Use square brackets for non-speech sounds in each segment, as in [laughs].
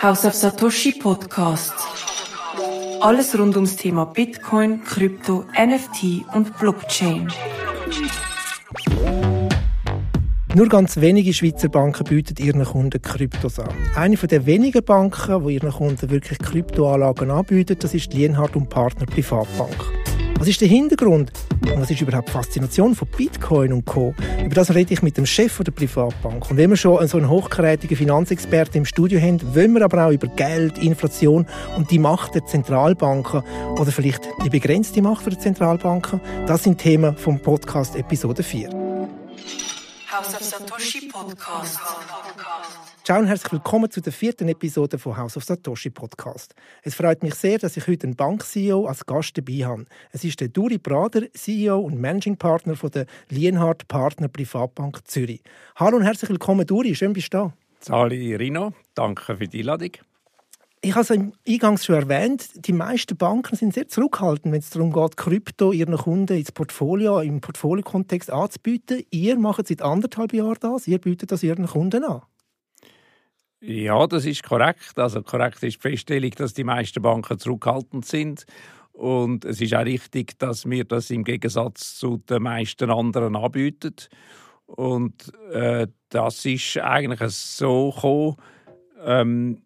House of Satoshi Podcast. Alles rund ums Thema Bitcoin, Krypto, NFT und Blockchain. Nur ganz wenige Schweizer Banken bieten ihren Kunden Kryptos an. Eine der wenigen Banken, die ihren Kunden wirklich Kryptoanlagen anbieten, das ist Lienhardt und Partner Privatbank. Was ist der Hintergrund? Und was ist überhaupt die Faszination von Bitcoin und Co.? Über das rede ich mit dem Chef der Privatbank. Und wenn wir schon so einen hochkarätigen Finanzexperten im Studio haben, wollen wir aber auch über Geld, Inflation und die Macht der Zentralbanken oder vielleicht die begrenzte Macht der Zentralbanken. Das sind Themen vom Podcast Episode 4. House of Satoshi Podcast. Ciao und herzlich willkommen zu der vierten Episode von House of Satoshi Podcast. Es freut mich sehr, dass ich heute einen Bank-CEO als Gast dabei habe. Es ist der Duri Brader, CEO und Managing Partner von der Lienhardt Partner Privatbank Zürich. Hallo und herzlich willkommen, Duri. Schön, bist du da. Sali Rino, danke für die Einladung. Ich habe es Eingangs schon erwähnt, die meisten Banken sind sehr zurückhaltend, wenn es darum geht, Krypto ihren Kunden ins Portfolio, im Portfoliokontext anzubieten. Ihr macht seit anderthalb Jahren das, ihr bietet das ihren Kunden an. Ja, das ist korrekt. Also korrekt ist die Feststellung, dass die meisten Banken zurückhaltend sind. Und es ist auch richtig, dass wir das im Gegensatz zu den meisten anderen anbieten. Und äh, das ist eigentlich so gekommen. Ähm,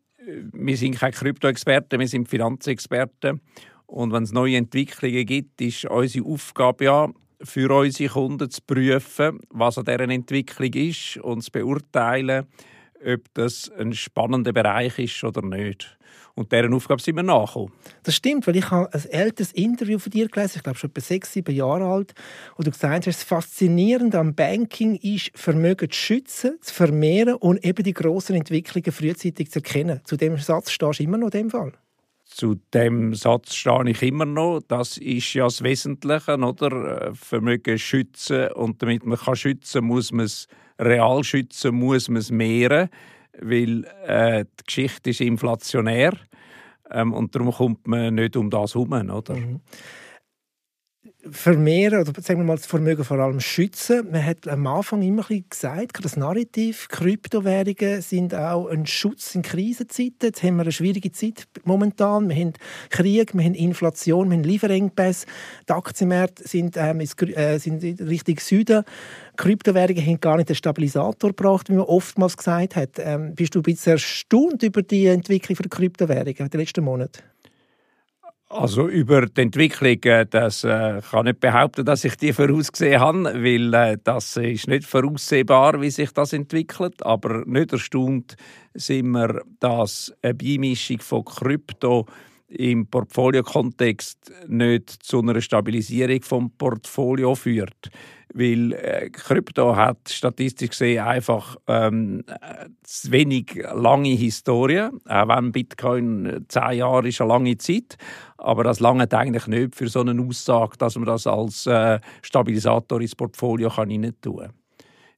wir sind keine Krypto-Experten, wir sind Finanzexperten. Und wenn es neue Entwicklungen gibt, ist unsere Aufgabe ja, für unsere Kunden zu prüfen, was an dieser Entwicklung ist und zu beurteilen, ob das ein spannender Bereich ist oder nicht. Und deren Aufgabe sind wir nachgekommen. Das stimmt, weil ich habe ein älteres Interview von dir gelesen, ich glaube schon etwa sechs, sieben Jahre alt, wo du gesagt hast, das Faszinierende am Banking ist, Vermögen zu schützen, zu vermehren und eben die grossen Entwicklungen frühzeitig zu erkennen. Zu dem Satz stehst du immer noch in dem Fall? Zu dem Satz stehe ich immer noch. Das ist ja das Wesentliche, oder? Vermögen schützen. Und damit man kann schützen muss man es real schützen, muss man es mehren, weil äh, die Geschichte ist inflationär ähm, und darum kommt man nicht um das herum, oder? Mhm vermehren oder sagen wir mal das Vermögen vor allem schützen. Man hat am Anfang immer gesagt, das Narrativ, Kryptowährungen sind auch ein Schutz in Krisenzeiten. Jetzt haben wir eine schwierige Zeit momentan. Wir haben Krieg, wir haben Inflation, wir haben Lieferengpässe. Die Aktienmärkte sind, ähm, äh, sind Richtung Süden. Kryptowährungen haben gar nicht den Stabilisator gebracht, wie man oftmals gesagt hat. Ähm, bist du ein bisschen erstaunt über die Entwicklung der Kryptowährungen in den letzten Monaten? Also über die Entwicklung, äh, das äh, kann ich nicht behaupten, dass ich die vorausgesehen habe, weil äh, das ist nicht voraussehbar, wie sich das entwickelt. Aber nicht erstaunt sind wir, dass eine Beimischung von Krypto im Portfoliokontext nicht zu einer Stabilisierung vom Portfolio führt weil äh, Krypto hat statistisch gesehen einfach ähm, zu wenig lange Historie, auch wenn Bitcoin äh, zehn Jahre ist eine lange Zeit, aber das lange eigentlich nicht für so eine Aussage, dass man das als äh, Stabilisator ins Portfolio kann tun kann.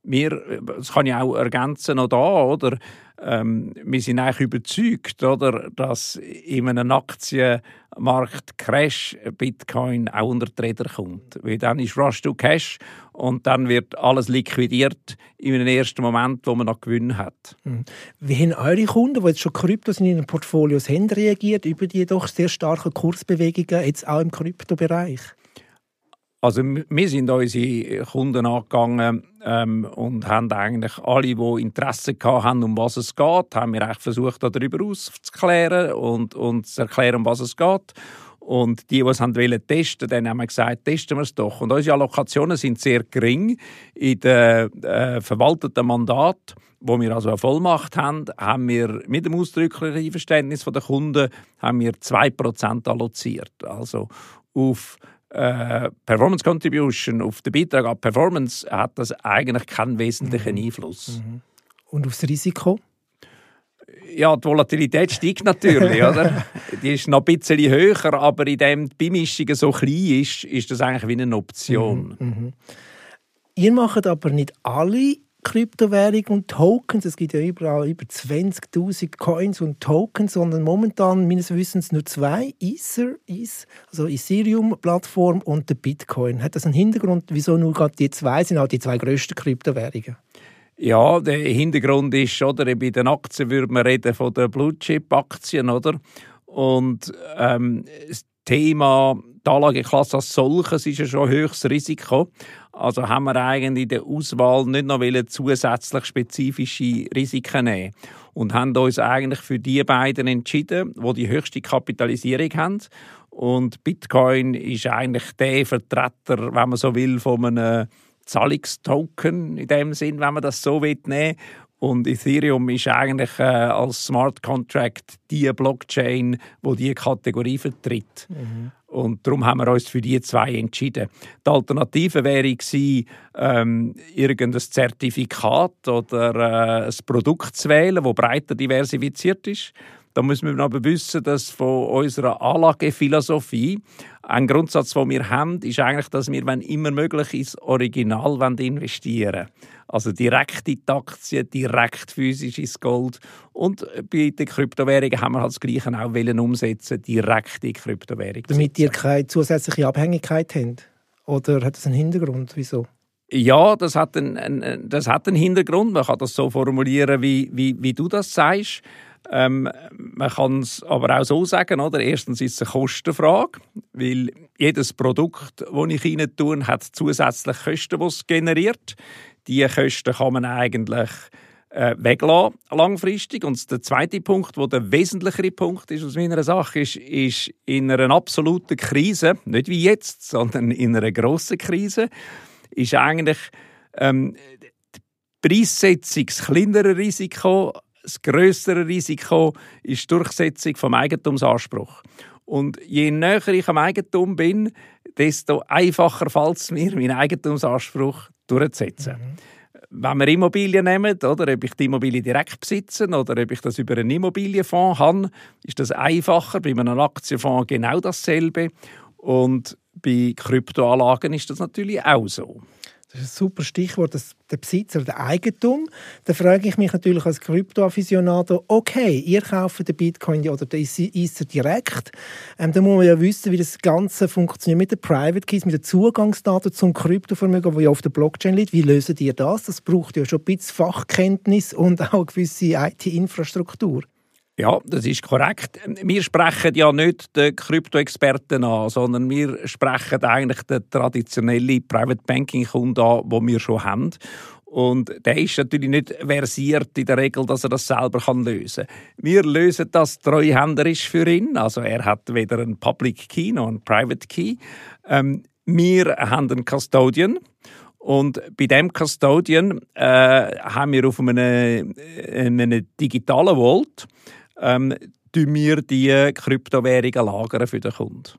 Wir, das kann ich auch ergänzen noch da, oder? Ähm, wir sind eigentlich überzeugt, oder, dass in einem Aktienmarkt Crash Bitcoin auch unter die Räder kommt. Weil dann ist Rush to Cash und dann wird alles liquidiert in einem ersten Moment, wo man noch Gewinn hat. Hm. Wie haben eure Kunden, die jetzt schon Kryptos in ihren Portfolios haben, reagiert über die doch sehr starken Kursbewegungen jetzt auch im Kryptobereich? Also wir sind unsere Kunden angegangen ähm, und haben eigentlich alle, die Interesse haben, um was es geht, haben wir eigentlich versucht, darüber aufzuklären und, und zu erklären, um was es geht. Und die, die es haben wollen testen, dann haben wir gesagt, testen wir es doch. Und unsere Allokationen sind sehr gering. In den äh, verwalteten Mandat, wo wir also eine Vollmacht haben, haben wir mit dem ausdrücklichen Einverständnis der Kunden haben wir 2% alloziert. Also auf äh, Performance Contribution, auf den Beitrag an Performance hat das eigentlich keinen wesentlichen mhm. Einfluss. Mhm. Und aufs Risiko? Ja, die Volatilität steigt natürlich, [laughs] oder? Die ist noch ein bisschen höher, aber in dem die Beimischung so klein ist, ist das eigentlich wie eine Option. Mhm, mh. Ihr macht aber nicht alle Kryptowährungen und Tokens. Es gibt ja überall über 20.000 Coins und Tokens, sondern momentan meines Wissens nur zwei. Ether, ist, also Ethereum-Plattform und der Bitcoin. Hat das einen Hintergrund, wieso nur gerade die zwei sind, auch die zwei grössten Kryptowährungen? Ja, der Hintergrund ist, oder, bei den Aktien würde man reden von den Blue-Chip-Aktien, oder? Und ähm, das Thema die Anlageklasse als solches ist ja schon höchstes Risiko. Also haben wir eigentlich in der Auswahl nicht noch zusätzlich spezifische Risiken nehmen und haben uns eigentlich für die beiden entschieden, wo die, die höchste Kapitalisierung haben. Und Bitcoin ist eigentlich der Vertreter, wenn man so will, von einem Zahlungstoken in dem Sinn, wenn man das so will, nehmen und Ethereum ist eigentlich äh, als Smart Contract die Blockchain, wo die Kategorie vertritt. Mhm. Und darum haben wir uns für die zwei entschieden. Die Alternative wäre gewesen, ähm, irgendein Zertifikat oder äh, ein Produkt zu wählen, das breiter diversifiziert ist. Da müssen wir aber wissen, dass von unserer Anlagephilosophie ein Grundsatz, den wir haben, ist eigentlich, dass wir, wenn immer möglich, ins Original investieren wollen. Also direkt in die Aktien, direkt physisch ins Gold. Und bei den Kryptowährungen haben wir halt das Gleiche auch wollen umsetzen, direkt in die Kryptowährung. Damit ihr keine zusätzliche Abhängigkeit habt? Oder hat das einen Hintergrund? Wieso? Ja, das hat einen, das hat einen Hintergrund. Man kann das so formulieren, wie, wie, wie du das sagst. Ähm, man kann es aber auch so sagen, oder? Erstens ist es eine Kostenfrage, weil jedes Produkt, das ich rein tue, hat zusätzlich Kosten, die es generiert. Diese Kosten kann man eigentlich äh, weglassen, langfristig. Und der zweite Punkt, der der wesentlichere Punkt ist aus meiner Sache, ist, ist in einer absoluten Krise, nicht wie jetzt, sondern in einer grossen Krise, ist eigentlich ähm, die Preissetzung das kleinere Risiko das größere Risiko ist die Durchsetzung vom Eigentumsanspruch. Und je näher ich am Eigentum bin, desto einfacher fällt es mir, meinen Eigentumsanspruch durchzusetzen. Mhm. Wenn wir Immobilien nehmen, oder ob ich die Immobilie direkt besitze oder ob ich das über einen Immobilienfonds habe, ist das einfacher. Bei einem Aktienfonds genau dasselbe. Und bei Kryptoanlagen ist das natürlich auch so. Das ist ein super Stichwort, das, der Besitzer, der Eigentum. Da frage ich mich natürlich als Krypto-Afficionado, okay, ihr kauft den Bitcoin oder den Ether direkt. Ähm, da muss man ja wissen, wie das Ganze funktioniert mit den Private Keys, mit den Zugangsdaten zum Kryptovermögen, das ja auf der Blockchain liegt. Wie löst ihr das? Das braucht ja schon ein bisschen Fachkenntnis und auch eine gewisse IT-Infrastruktur. Ja, das ist korrekt. Wir sprechen ja nicht den Krypto-Experten an, sondern wir sprechen eigentlich den traditionellen Private Banking-Kunden an, den wir schon haben. Und der ist natürlich nicht versiert in der Regel, dass er das selber lösen kann. Wir lösen das treuhänderisch für ihn. Also er hat weder einen Public Key noch einen Private Key. Ähm, wir haben einen Custodian. Und bei dem Custodian äh, haben wir auf einem, einem digitalen Vault ähm, wir die Kryptowährungen lagern für den Kunden.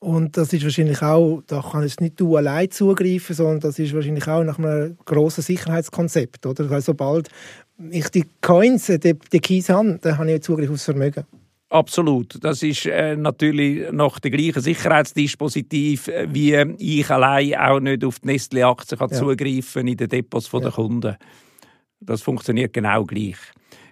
Und das ist wahrscheinlich auch, da kann jetzt nicht du allein zugreifen, sondern das ist wahrscheinlich auch nach einem grossen Sicherheitskonzept, oder? Also sobald ich die Coins, die, die Keys habe, dann habe ich Zugriff aufs Vermögen. Absolut. Das ist äh, natürlich noch der gleiche Sicherheitsdispositiv, äh, wie ich allein auch nicht auf die Nestle-Aktien ja. zugreifen in den Depots ja. der Kunden. Das funktioniert genau gleich.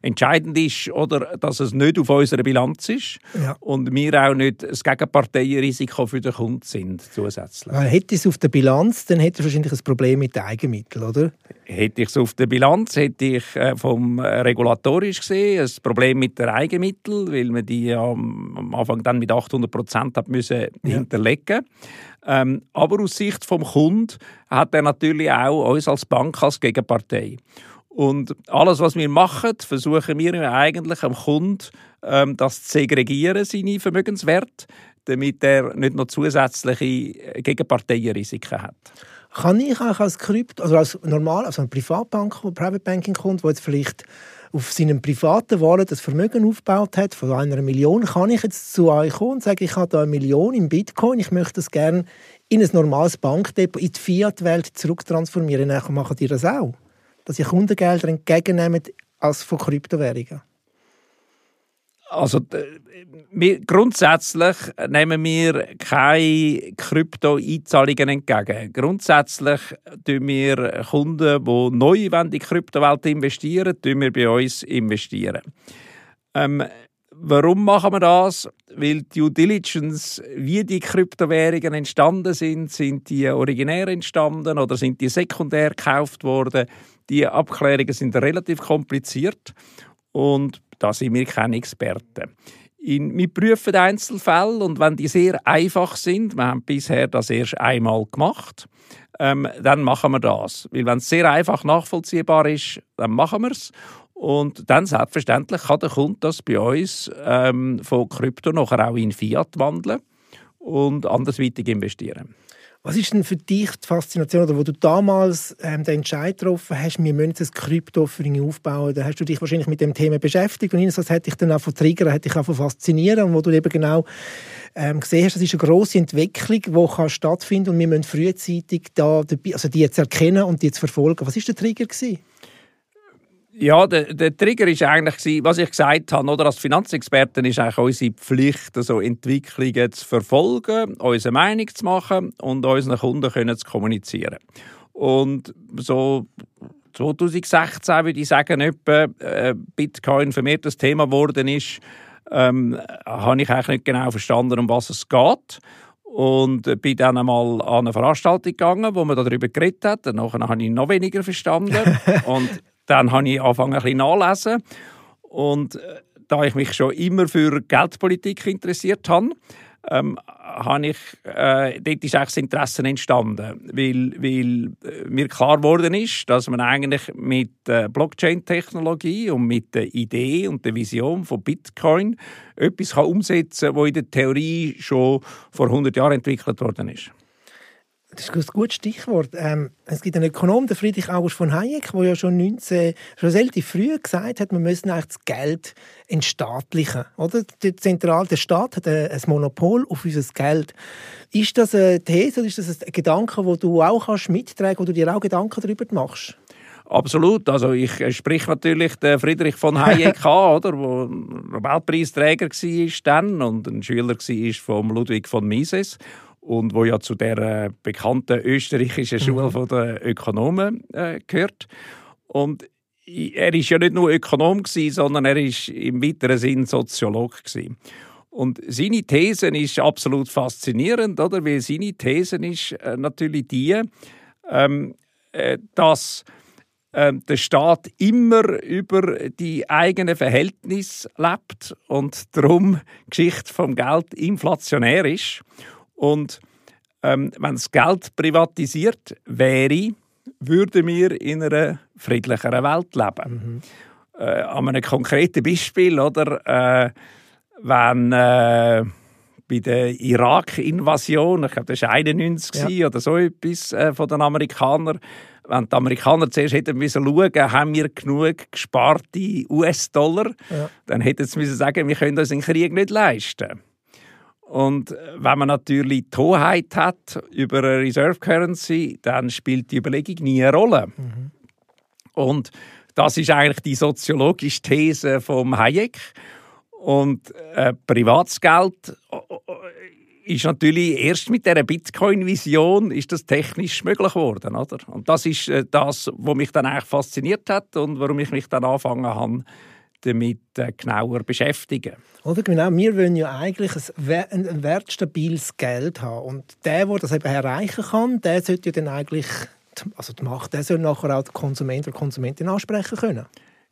Entscheidend ist, oder, dass es nicht auf unserer Bilanz ist ja. und wir auch nicht das Gegenparteienrisiko für den Kunden sind zusätzlich. Weil hätte ich es auf der Bilanz, dann hätte ich wahrscheinlich ein Problem mit den Eigenmitteln, oder? Hätte ich es auf der Bilanz, hätte ich äh, vom äh, regulatorisch gesehen ein Problem mit den Eigenmitteln, weil man die am Anfang dann mit 800 Prozent müssen ja. hinterlegen ähm, aber aus Sicht vom Kunden hat er natürlich auch uns als Bank als Gegenpartei. Und alles, was wir machen, versuchen wir eigentlich am Kunden ähm, das zu segregieren, seine Vermögenswerte, damit er nicht noch zusätzliche Gegenparteienrisiken hat. Kann ich auch als Krypto, also als normal, also ein Privatbank, Private Banking Kunde, der jetzt vielleicht auf seinem privaten Wallet das Vermögen aufgebaut hat von einer Million, kann ich jetzt zu euch kommen und sagen, ich habe da eine Million in Bitcoin, ich möchte das gerne in ein normales Bankdepot, in die Fiat-Welt zurücktransformieren. Dann machen die das auch? Dass ihr Kundengelder entgegennehmen als von Kryptowährungen? Also wir, grundsätzlich nehmen wir keine Krypto-Einzahlungen entgegen. Grundsätzlich tun wir Kunden, die neu in die Kryptowelt investieren, tun wir bei uns investieren. Ähm, Warum machen wir das? Weil die Due Diligence, wie die Kryptowährungen entstanden sind, sind die originär entstanden oder sind die sekundär gekauft worden? Die Abklärungen sind relativ kompliziert und da sind wir keine Experten. In, wir prüfen Einzelfälle und wenn die sehr einfach sind, wir haben bisher das erst einmal gemacht, ähm, dann machen wir das. Weil wenn es sehr einfach nachvollziehbar ist, dann machen wir es. Und dann selbstverständlich kann der Kunde das bei uns ähm, von Krypto nachher auch in Fiat wandeln und andersweitig investieren. Was ist denn für dich die Faszination, oder wo du damals ähm, den Entscheid getroffen hast, wir müssen ein Krypto für ihn aufbauen, da hast du dich wahrscheinlich mit dem Thema beschäftigt und das hat dich dann auch von triggern, hat dich auch von faszinieren und wo du eben genau ähm, gesehen hast, das ist eine grosse Entwicklung, die stattfinden kann und wir müssen frühzeitig da also die jetzt erkennen und die zu verfolgen. Was war der Trigger gewesen? Ja, der, der Trigger ist eigentlich, was ich gesagt habe, oder als Finanzexperten ist eigentlich unsere Pflicht, also Entwicklungen zu verfolgen, unsere Meinung zu machen und unseren Kunden können zu kommunizieren. Und so 2016 würde ich sagen, etwa, äh, Bitcoin vermehrt das Thema geworden ist, ähm, habe ich eigentlich nicht genau verstanden, um was es geht. Und bin dann einmal an eine Veranstaltung gegangen, wo man darüber geredet hat. Danach habe ich noch weniger verstanden. [laughs] und dann habe ich angefangen, ein bisschen nachlesen. Und äh, da ich mich schon immer für Geldpolitik interessiert habe, ähm, habe ich, äh, dort ist das Interesse entstanden, weil, weil äh, mir klar geworden ist, dass man eigentlich mit äh, Blockchain-Technologie und mit der Idee und der Vision von Bitcoin etwas kann umsetzen kann, was in der Theorie schon vor 100 Jahren entwickelt worden ist. Das ist ein gutes Stichwort. Ähm, es gibt einen Ökonom, der Friedrich August von Hayek, der ja schon 19, schon relativ früh gesagt hat, wir müssen eigentlich das Geld entstaatlichen. Oder? Der, Zentral, der Staat hat ein Monopol auf unser Geld. Ist das eine These oder ist das ein Gedanke, wo du auch kannst mittragen wo du dir auch Gedanken darüber machst? Absolut. Also ich sprich natürlich den Friedrich von Hayek [laughs] an, oder, wo Nobelpreisträger war dann und ein Schüler war von Ludwig von Mises und wo ja zu der äh, bekannten österreichischen mhm. Schule mhm. der Ökonomen äh, gehört. Und er ist ja nicht nur Ökonom gewesen, sondern er ist im weiteren Sinn Soziologe gewesen. Und seine These ist absolut faszinierend, oder? Weil seine These ist äh, natürlich die, ähm, äh, dass äh, der Staat immer über die eigenen Verhältnisse lebt und darum die Geschichte vom Geld inflationär ist. Und ähm, wenn das Geld privatisiert wäre, würden wir in einer friedlicheren Welt leben. Mhm. Äh, an einem konkreten Beispiel, oder? Äh, wenn äh, bei der Irak-Invasion, ich glaube, das war 91 ja. oder so etwas äh, von den Amerikanern, wenn die Amerikaner zuerst hätten müssen schauen, haben wir genug gesparte US-Dollar, ja. dann hätten sie müssen sagen, wir können uns den Krieg nicht leisten. Und wenn man natürlich die Hoheit hat über eine Reserve Currency, dann spielt die Überlegung nie eine Rolle. Mhm. Und das ist eigentlich die soziologische These vom Hayek. Und äh, Privatsgeld äh, ist natürlich erst mit der Bitcoin-Vision ist das technisch möglich geworden, oder? Und das ist äh, das, was mich dann eigentlich fasziniert hat und warum ich mich dann angefangen habe, damit äh, genauer beschäftigen. Oder genau, wir wollen ja eigentlich ein, wertstabiles Geld haben. Und der, der das eben erreichen kann, der sollte ja dann eigentlich, also die Macht, der soll nachher auch den Konsument oder Konsumentin ansprechen können.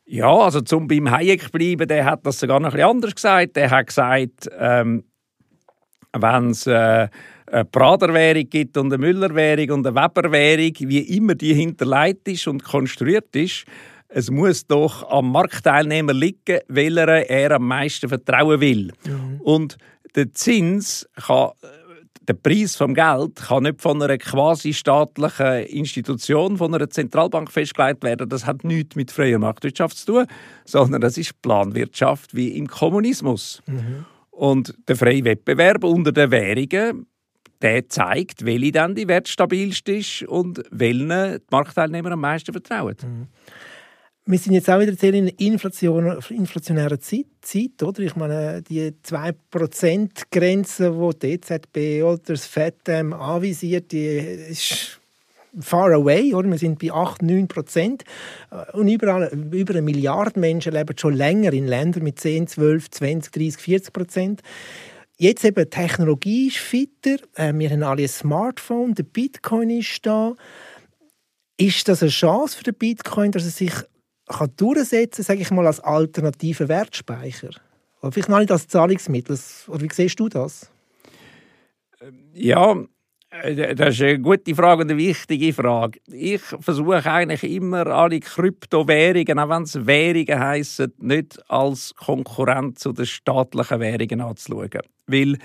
Ja, also zum beim Hayek bleiben, der hat das sogar noch ein bisschen anders gesagt. Der hat gesagt, ähm, wenn es äh, eine Praderwährung gibt und eine Müllerwährung und eine Weberwährung, wie immer die hinterlegt ist und konstruiert ist, es muss doch am Marktteilnehmer liegen, welcher er am meisten vertrauen will. Mhm. Und der Zins kann der Preis vom Geld kann nicht von einer quasi staatlichen Institution, von einer Zentralbank festgelegt werden. Das hat nichts mit freier Marktwirtschaft zu tun, sondern das ist Planwirtschaft wie im Kommunismus. Mhm. Und der freie Wettbewerb unter den Währungen, der zeigt, welche dann die wertstabilste ist und welchen die Marktteilnehmer am meisten vertrauen. Mhm. Wir sind jetzt auch wieder in einer Inflation, inflationären Zeit, Zeit, oder? Ich meine, die 2%-Grenze, die die EZB oder das FED ähm, anvisiert, die ist far away, oder? Wir sind bei 8, 9 Prozent. Äh, und überall, über eine Milliarde Menschen leben schon länger in Ländern mit 10, 12, 20, 30, 40 Prozent. Jetzt eben, Technologie ist fitter, äh, wir haben alle ein Smartphone, der Bitcoin ist da. Ist das eine Chance für den Bitcoin, dass er sich kann durchsetzen sage ich mal, als alternativer Wertspeicher? Oder vielleicht noch nicht als Zahlungsmittel. Oder wie siehst du das? Ja, äh, das ist eine gute Frage und eine wichtige Frage. Ich versuche eigentlich immer alle Kryptowährungen, auch wenn es Währungen heissen, nicht als Konkurrent zu den staatlichen Währungen anzuschauen. Weil,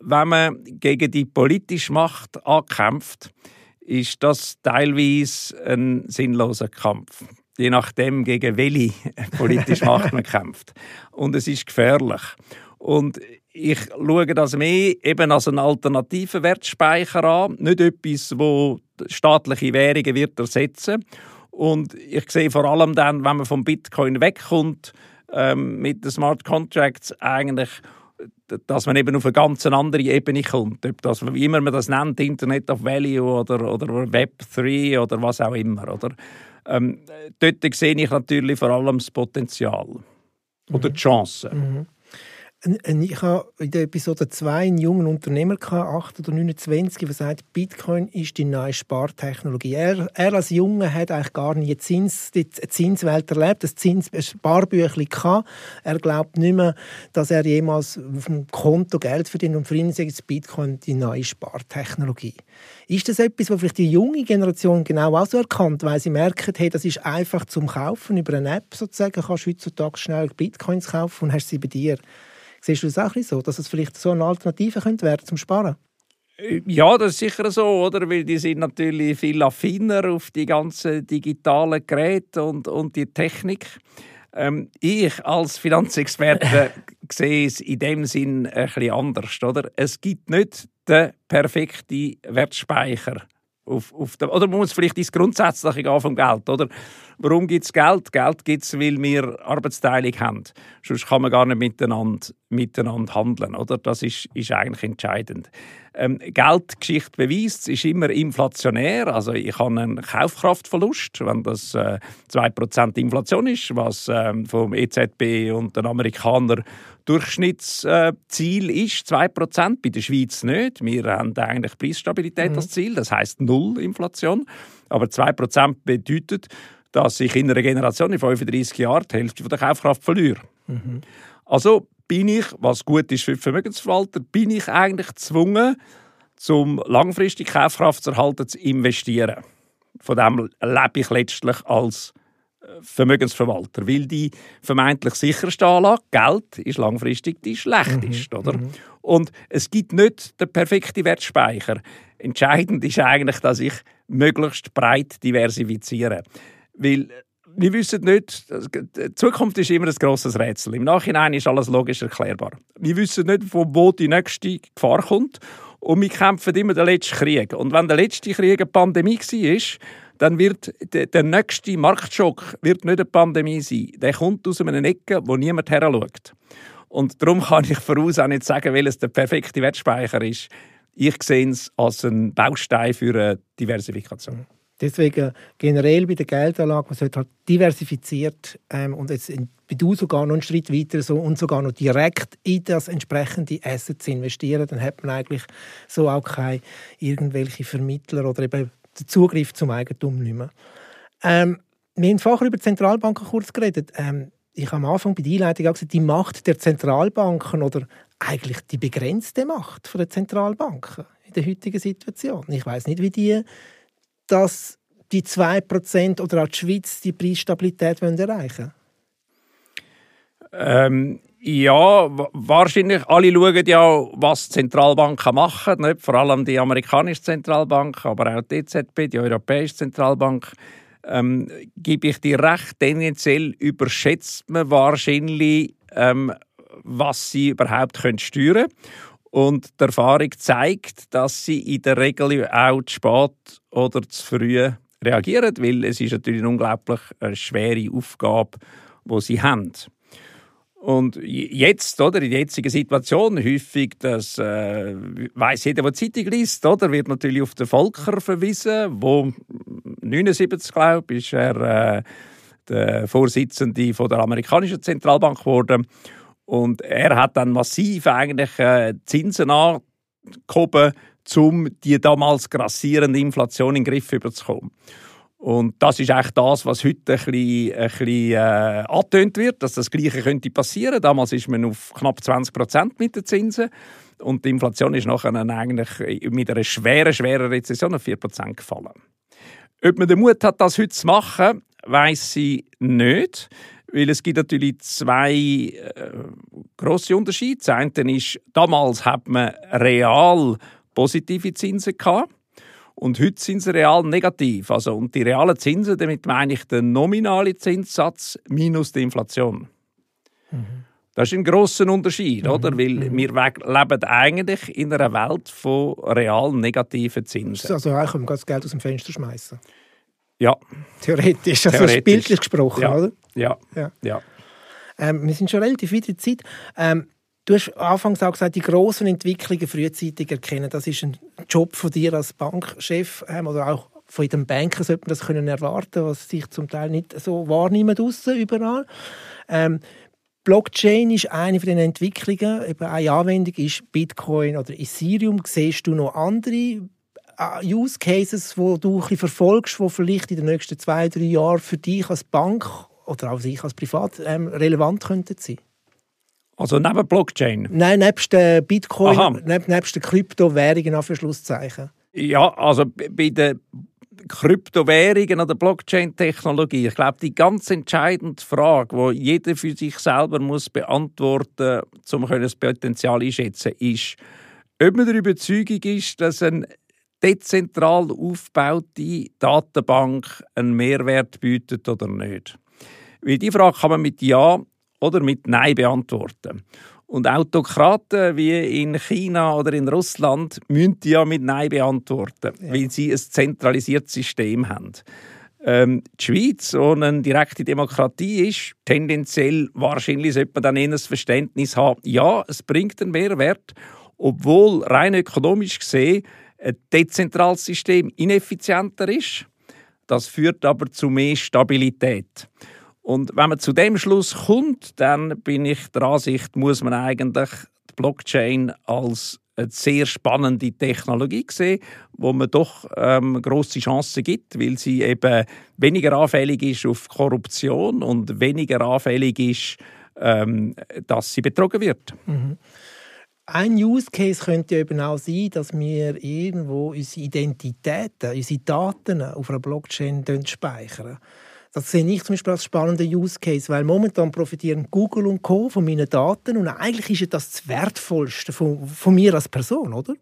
wenn man gegen die politische Macht ankämpft, ist das teilweise ein sinnloser Kampf. Je nachdem, gegen welche politische Macht man [laughs] kämpft. Und es ist gefährlich. Und ich schaue das mehr eben als einen alternativen Wertspeicher an, nicht etwas, wo staatliche Währungen wird ersetzen. Und ich sehe vor allem dann, wenn man vom Bitcoin wegkommt, ähm, mit den Smart Contracts eigentlich dass man eben auf eine ganz andere Ebene kommt. Ob das, wie immer man das nennt, Internet of Value oder, oder Web 3 oder was auch immer. Oder? Ähm, dort sehe ich natürlich vor allem das Potenzial oder die Chancen. Mhm. Ich habe in der Episode 2 einen jungen Unternehmer, 8 oder 29, der sagt, Bitcoin ist die neue Spartechnologie. Er, er als Junge hat eigentlich gar nie Zins, die Zinswelt erlebt, das Zins Sparbüchlein gehabt. Er glaubt nicht mehr, dass er jemals auf dem Konto Geld verdient. Und für ihn ist Bitcoin die neue Spartechnologie. Ist das etwas, was vielleicht die junge Generation genau auch so erkannt, weil sie merken, hey, das ist einfach zum Kaufen über eine App sozusagen, kannst du heutzutage schnell Bitcoins kaufen und hast sie bei dir. Siehst du das auch so, dass es vielleicht so eine Alternative könnte werden zum Sparen? Ja, das ist sicher so, oder? Weil die sind natürlich viel affiner auf die ganzen digitalen Geräte und, und die Technik. Ähm, ich als Finanzexperte [laughs] sehe es in dem Sinn ein bisschen anders, oder? Es gibt nicht den perfekten Wertspeicher auf, auf der, oder man muss vielleicht ins Grundsätzliche gehen vom Geld, oder? Warum gibt es Geld? Geld gibt es, weil wir Arbeitsteilung haben. Sonst kann man gar nicht miteinander, miteinander handeln, oder? Das ist, ist eigentlich entscheidend. Ähm, Geldgeschichte beweist, es ist immer inflationär. Also ich habe einen Kaufkraftverlust, wenn das äh, 2% Inflation ist, was ähm, vom EZB und den Amerikanern Durchschnittsziel ist 2%, bei der Schweiz nicht. Wir haben eigentlich Preisstabilität mhm. als Ziel, das heißt Null Inflation. Aber 2% bedeutet, dass ich in einer Generation in 35 Jahren die Hälfte der Kaufkraft verliere. Mhm. Also bin ich, was gut ist für Vermögensverwalter, bin ich eigentlich gezwungen, zum langfristig Kaufkraft zu erhalten, zu investieren. Von dem lebe ich letztlich als Vermögensverwalter, weil die vermeintlich sicherste Anlage, Geld, ist langfristig die schlechteste. Mhm. Oder? Mhm. Und es gibt nicht den perfekten Wertspeicher. Entscheidend ist eigentlich, dass ich möglichst breit diversifiziere. Weil wir wissen nicht, die Zukunft ist immer ein grosses Rätsel. Im Nachhinein ist alles logisch erklärbar. Wir wissen nicht, von wo die nächste Gefahr kommt. Und wir kämpfen immer den letzten Krieg. Und wenn der letzte Krieg eine Pandemie war, dann wird der nächste Marktschock wird nicht eine Pandemie sein. Der kommt aus einer Ecke, wo niemand her schaut. Und darum kann ich voraus auch nicht sagen, welches der perfekte Wertspeicher ist. Ich sehe es als einen Baustein für eine Diversifikation. Deswegen generell bei der Geldanlage, man sollte halt diversifiziert ähm, und jetzt bei du sogar noch einen Schritt weiter so, und sogar noch direkt in das entsprechende Asset investieren. Dann hat man eigentlich so auch keine irgendwelche Vermittler oder eben den Zugriff zum Eigentum nicht mehr. Ähm, wir haben vorher über Zentralbanken kurz geredet. Ähm, ich habe am Anfang bei der Einleitung auch gesagt, die Macht der Zentralbanken oder eigentlich die begrenzte Macht der Zentralbanken in der heutigen Situation. Ich weiß nicht, wie die das die 2% oder auch die Schweiz die Preisstabilität erreichen wollen? Ähm, ja, wahrscheinlich. Alle schauen ja, was Zentralbanken machen. Nicht? Vor allem die amerikanische Zentralbank, aber auch die EZB, die Europäische Zentralbank. Ähm, gebe ich dir recht, tendenziell überschätzt man wahrscheinlich, ähm, was sie überhaupt können steuern können. Und die Erfahrung zeigt, dass sie in der Regel auch zu spät oder zu früh reagieren, weil es ist natürlich eine unglaublich äh, schwere Aufgabe, die sie haben. Und jetzt, oder, in der jetzigen Situation, häufig, das äh, weiß jeder, der die Zeitung liest, oder, wird natürlich auf den Volker verwiesen, wo 79, glaube ich, ist er äh, der Vorsitzende von der amerikanischen Zentralbank geworden. Und er hat dann massiv eigentlich äh, Zinsen angehoben, um die damals grassierende Inflation in den Griff zu bekommen. Und das ist eigentlich das, was heute ein bisschen, ein bisschen äh, angetönt wird, dass das Gleiche könnte passieren. Damals ist man auf knapp 20 Prozent mit den Zinsen und die Inflation ist nachher eigentlich mit einer schweren, schweren Rezession auf 4 Prozent gefallen. Ob man den Mut hat, das heute zu machen, weiß ich nicht, weil es gibt natürlich zwei äh, große Unterschiede. Das eine ist, damals hat man real positive Zinsen gehabt. Und heute sind sie real negativ. Also, und die realen Zinsen, damit meine ich den nominalen Zinssatz minus die Inflation. Mhm. Das ist ein grosser Unterschied, mhm. oder? Weil mhm. wir leben eigentlich in einer Welt von real negativen Zinsen. Also eigentlich können wir das Geld aus dem Fenster schmeißen. Ja. Theoretisch, also Theoretisch. bildlich gesprochen, ja. oder? Ja. ja. ja. Ähm, wir sind schon relativ weit in der Zeit. Ähm, Du hast anfangs auch gesagt, die grossen Entwicklungen frühzeitig erkennen. Das ist ein Job von dir als Bankchef ähm, oder auch von den Banken sollte man das können erwarten, was sich zum Teil nicht so wahrnimmt aussen überall. Ähm, Blockchain ist eine von den Entwicklungen. Eben eine Anwendung ist Bitcoin oder Ethereum. Siehst du noch andere Use Cases, die du ein verfolgst, die vielleicht in den nächsten zwei, drei Jahren für dich als Bank oder auch sich als Privat ähm, relevant könnten sein? Also neben Blockchain? Nein, nebst der Bitcoin, Aha. neb, nebst den Kryptowährungen für Schlusszeichen. Ja, also bei den Kryptowährungen oder Blockchain-Technologie, ich glaube, die ganz entscheidende Frage, die jeder für sich selber muss beantworten muss, um das Potenzial einschätzen ist, ob man der Überzeugung ist, dass eine dezentral aufgebaute Datenbank einen Mehrwert bietet oder nicht. Weil die Frage kann man mit Ja oder mit Nein beantworten. Und Autokraten wie in China oder in Russland müssen die ja mit Nein beantworten, ja. weil sie ein zentralisiertes System haben. Ähm, die Schweiz, wo eine direkte Demokratie ist, tendenziell wahrscheinlich sollte man dann eher ein Verständnis haben, ja, es bringt einen Mehrwert, obwohl rein ökonomisch gesehen ein dezentrales System ineffizienter ist. Das führt aber zu mehr Stabilität. Und wenn man zu dem Schluss kommt, dann bin ich der Ansicht, muss man eigentlich die Blockchain als eine sehr spannende Technologie sehen, wo man doch ähm, große Chancen gibt, weil sie eben weniger anfällig ist auf Korruption und weniger anfällig ist, ähm, dass sie betrogen wird. Mhm. Ein Use Case könnte eben auch sein, dass wir irgendwo unsere Identitäten, unsere Daten auf einer Blockchain speichern. Das sehe ich zum Beispiel als spannenden Use Case, weil momentan profitieren Google und Co. von meinen Daten und eigentlich ist das das Wertvollste von, von mir als Person, oder?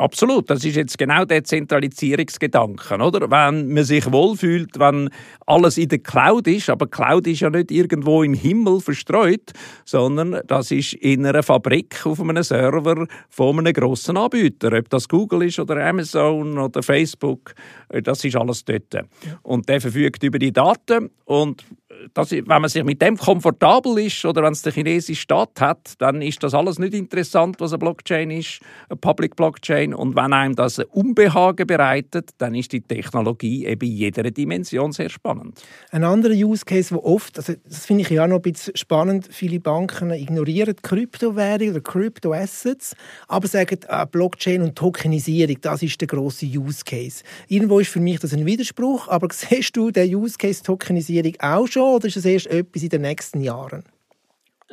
Absolut, das ist jetzt genau der Zentralisierungsgedanke, oder? Wenn man sich wohlfühlt, wenn alles in der Cloud ist, aber Cloud ist ja nicht irgendwo im Himmel verstreut, sondern das ist in einer Fabrik auf einem Server von einem grossen Anbieter, ob das Google ist oder Amazon oder Facebook, das ist alles dort. Und der verfügt über die Daten und das, wenn man sich mit dem komfortabel ist oder wenn es der chinesische Staat hat, dann ist das alles nicht interessant, was eine Blockchain ist, eine Public Blockchain. Und wenn einem das ein Unbehagen bereitet, dann ist die Technologie eben in jeder Dimension sehr spannend. Ein anderer Use Case, wo oft, also das finde ich ja noch ein bisschen spannend, viele Banken ignorieren Kryptowährungen oder Kryptoassets, aber sagen, äh, Blockchain und Tokenisierung, das ist der große Use Case. Irgendwo ist für mich das ein Widerspruch, aber [laughs] siehst du den Use Case Tokenisierung auch schon oder ist das erst etwas in den nächsten Jahren?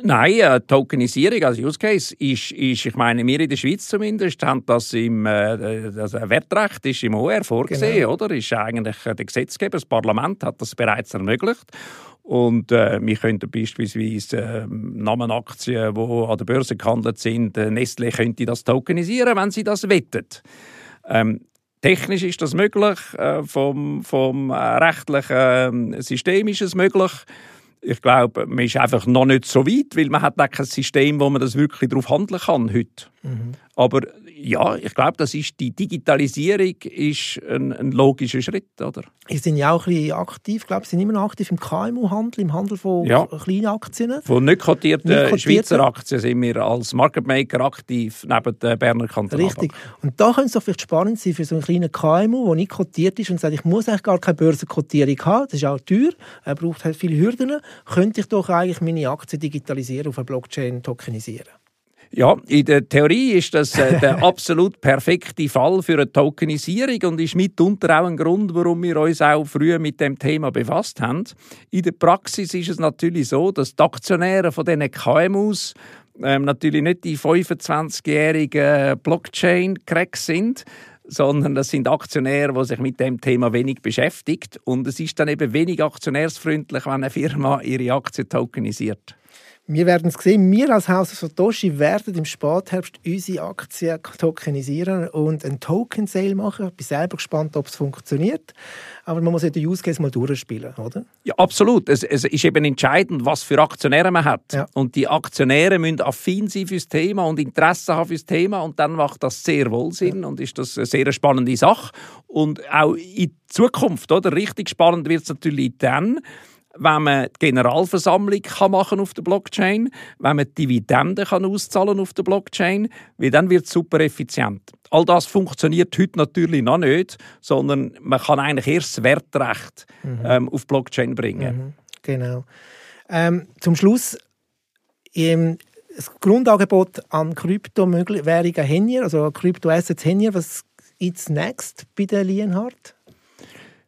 Nein, äh, Tokenisierung als Use Case ist, ist, ich meine, wir in der Schweiz zumindest haben das im äh, das Wertrecht ist im OR vorgesehen, genau. oder? Ist eigentlich der Gesetzgeber, das Parlament hat das bereits ermöglicht. Und äh, wir könnten beispielsweise äh, Namenaktien, die an der Börse gehandelt sind, äh, Nestle könnte das tokenisieren, wenn sie das wettet. Ähm, Technisch ist das möglich, äh, vom, vom äh, rechtlichen ähm, System ist es möglich. Ich glaube, man ist einfach noch nicht so weit, weil man hat auch kein System, wo man das wirklich darauf handeln kann heute. Mhm. Aber Ja, ich glaube, das ist die Digitalisierung ist ein, ein logischer Schritt, oder? Sie sind ja auch ein bisschen aktiv, ich glaube, Sie sind immer noch aktiv im KMU-Handel, im Handel von ja. kleinen Aktien. Von nicht kotierten, nicht kotierten Schweizer Aktien sind wir als Market Maker aktiv neben der Berner Kanton. Richtig. Und da könnte es doch vielleicht spannend sein für so einen kleinen KMU, der nicht kotiert ist und sagt, ich muss eigentlich gar keine Börsenkotierung haben, das ist auch teuer, er braucht halt viele Hürden, könnte ich doch eigentlich meine Aktien digitalisieren, auf einer Blockchain tokenisieren. Ja, in der Theorie ist das äh, der [laughs] absolut perfekte Fall für eine Tokenisierung und ist mitunter auch ein Grund, warum wir uns auch früher mit dem Thema befasst haben. In der Praxis ist es natürlich so, dass die Aktionäre von diesen KMUs ähm, natürlich nicht die 25-jährigen Blockchain-Cracks sind, sondern das sind Aktionäre, die sich mit dem Thema wenig beschäftigt. Und es ist dann eben wenig aktionärsfreundlich, wenn eine Firma ihre Aktien tokenisiert. Wir werden es sehen. Wir als Haus Satoshi werden im Spätherbst unsere Aktien tokenisieren und einen Token-Sale machen. Ich bin selber gespannt, ob es funktioniert. Aber man muss ja den Use Case mal durchspielen, oder? Ja, absolut. Es, es ist eben entscheidend, was für Aktionäre man hat. Ja. Und die Aktionäre müssen affin sein fürs Thema und Interesse haben fürs Thema. Und dann macht das sehr wohl Sinn ja. und ist das eine sehr spannende Sache. Und auch in Zukunft, oder? Richtig spannend wird es natürlich dann, wenn man die Generalversammlung kann machen auf der Blockchain, wenn man Dividenden kann auszahlen auf der Blockchain, weil dann wird es super effizient. All das funktioniert heute natürlich noch nicht, sondern man kann eigentlich erst das Wertrecht mhm. ähm, auf Blockchain bringen. Mhm. Genau. Ähm, zum Schluss ähm, das Grundangebot an Kryptowährungen Henier, also Kryptoassets Henier, was ist next bei der Lienhardt?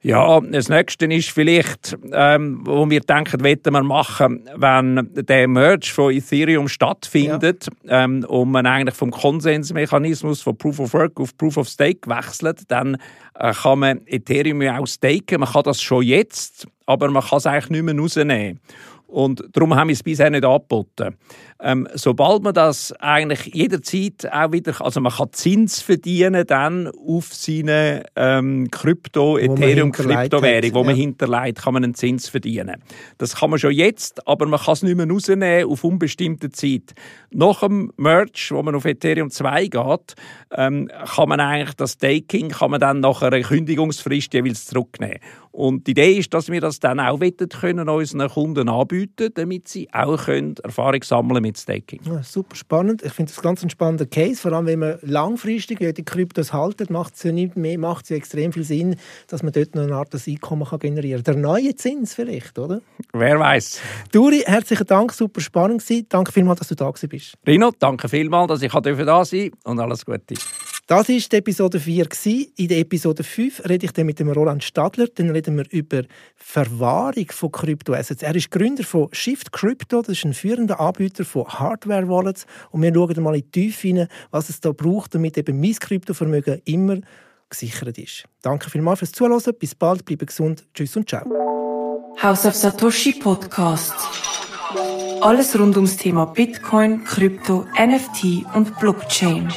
Ja, das Nächste ist vielleicht, ähm, wo wir denken, wollen wir machen, wenn der Merge von Ethereum stattfindet ja. ähm, und man eigentlich vom Konsensmechanismus von Proof of Work auf Proof of Stake wechselt, dann äh, kann man Ethereum ja auch staken. Man kann das schon jetzt, aber man kann es eigentlich nicht mehr rausnehmen. Und darum haben wir es bisher nicht angeboten. Ähm, sobald man das eigentlich jederzeit auch wieder, also man kann Zins verdienen dann auf seine ähm, Krypto, Ethereum Kryptowährung, wo man ja. hinterlegt, kann man einen Zins verdienen. Das kann man schon jetzt, aber man kann es nicht mehr rausnehmen auf unbestimmte Zeit. Nach dem Merge, wo man auf Ethereum 2 geht, ähm, kann man eigentlich das Staking kann man dann nach einer Kündigungsfrist jeweils zurücknehmen. Und die Idee ist, dass wir das dann auch können, unseren Kunden anbieten, damit sie auch können Erfahrung sammeln mit Staking. Ja, super spannend. Ich finde das ganz ein spannender Case. Vor allem, wenn man langfristig die Kryptos haltet, macht es ja nicht mehr, macht es ja extrem viel Sinn, dass man dort noch eine Art Einkommen kann generieren kann. Der neue Zins vielleicht, oder? Wer weiß. Duri, herzlichen Dank, super spannend gewesen. Danke vielmals, dass du da bist. Rino, danke vielmals, dass ich da sein durfte und alles Gute. Das war die Episode 4. In der Episode 5 rede ich dann mit dem Roland Stadler. Dann reden wir über Verwahrung von Kryptoassets. Er ist Gründer von Shift Crypto. Das ist ein führender Anbieter von Hardware-Wallets. Und wir schauen mal in die Tiefe hinein, was es da braucht, damit eben mein Kryptovermögen immer gesichert ist. Danke vielmals fürs Zuhören. Bis bald, bleibe gesund. Tschüss und ciao. House of Satoshi Podcast. Alles rund ums Thema Bitcoin, Krypto, NFT und Blockchain.